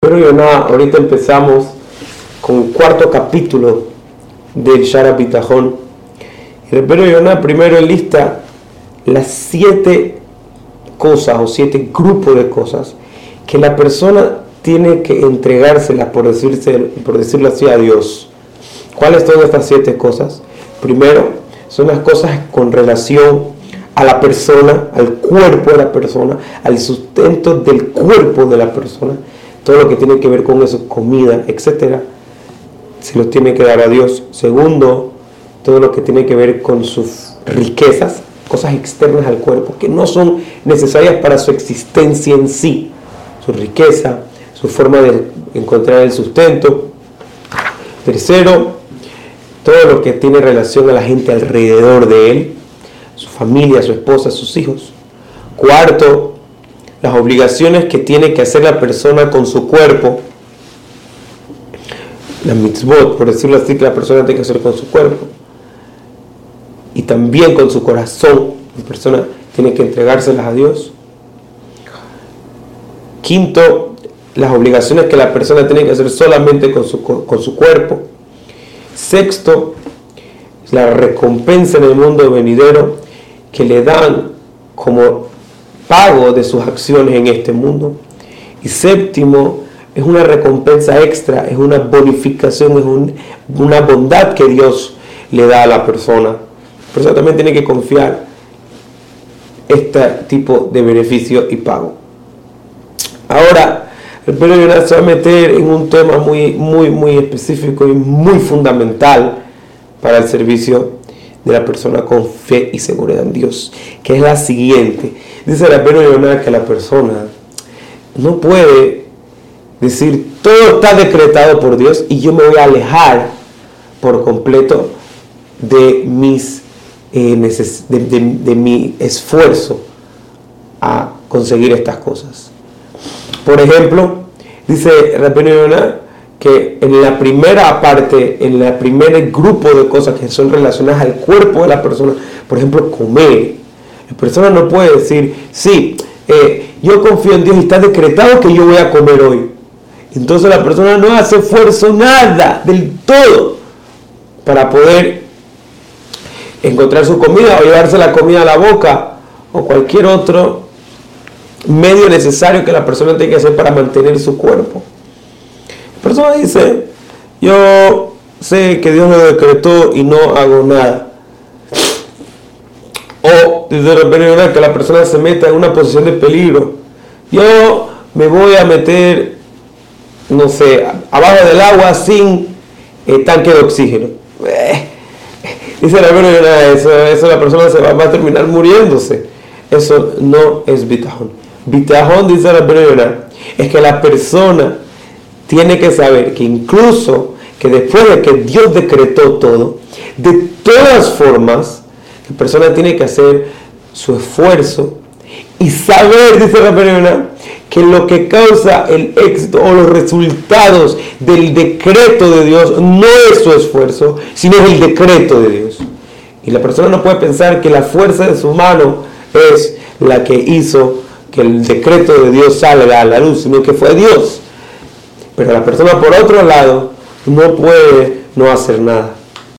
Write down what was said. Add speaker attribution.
Speaker 1: Pero Yonah, ahorita empezamos con el cuarto capítulo del Shara Bitajón. Y Pero Yonah primero lista las siete cosas o siete grupos de cosas que la persona tiene que entregárselas, por, decirse, por decirlo así, a Dios. ¿Cuáles son estas siete cosas? Primero, son las cosas con relación a la persona, al cuerpo de la persona, al sustento del cuerpo de la persona todo lo que tiene que ver con eso, comida, etcétera, se los tiene que dar a Dios. Segundo, todo lo que tiene que ver con sus riquezas, cosas externas al cuerpo, que no son necesarias para su existencia en sí, su riqueza, su forma de encontrar el sustento. Tercero, todo lo que tiene relación a la gente alrededor de él, su familia, su esposa, sus hijos. Cuarto, las obligaciones que tiene que hacer la persona con su cuerpo, la mitzvot, por decirlo así, que la persona tiene que hacer con su cuerpo, y también con su corazón, la persona tiene que entregárselas a Dios. Quinto, las obligaciones que la persona tiene que hacer solamente con su, con su cuerpo. Sexto, la recompensa en el mundo venidero que le dan como pago de sus acciones en este mundo. Y séptimo, es una recompensa extra, es una bonificación, es una bondad que Dios le da a la persona. La persona también tiene que confiar este tipo de beneficio y pago. Ahora, el Pedro se va a meter en un tema muy, muy, muy específico y muy fundamental para el servicio de la persona con fe y seguridad en Dios, que es la siguiente. Dice la pena que la persona no puede decir todo está decretado por Dios y yo me voy a alejar por completo de mis eh, de, mi esfuerzo a conseguir estas cosas. Por ejemplo, dice Rabino Yonah que en la primera parte, en el primer grupo de cosas que son relacionadas al cuerpo de la persona, por ejemplo, comer, la persona no puede decir, sí, eh, yo confío en Dios y está decretado que yo voy a comer hoy. Entonces la persona no hace esfuerzo nada, del todo, para poder encontrar su comida o llevarse la comida a la boca o cualquier otro medio necesario que la persona tenga que hacer para mantener su cuerpo. Dice, yo sé que Dios lo decretó y no hago nada. O desde repente que la persona se meta en una posición de peligro. Yo me voy a meter, no sé, abajo del agua sin eh, tanque de oxígeno. Eh, dice la verdad, eso, eso la persona se va, a terminar muriéndose. Eso no es bitajón. Bitajón, dice la verdad, es que la persona tiene que saber que incluso que después de que Dios decretó todo, de todas formas, la persona tiene que hacer su esfuerzo y saber, dice la persona, que lo que causa el éxito o los resultados del decreto de Dios no es su esfuerzo, sino es el decreto de Dios. Y la persona no puede pensar que la fuerza de su mano es la que hizo que el decreto de Dios salga a la luz, sino que fue Dios. Pero la persona por otro lado no puede no hacer nada.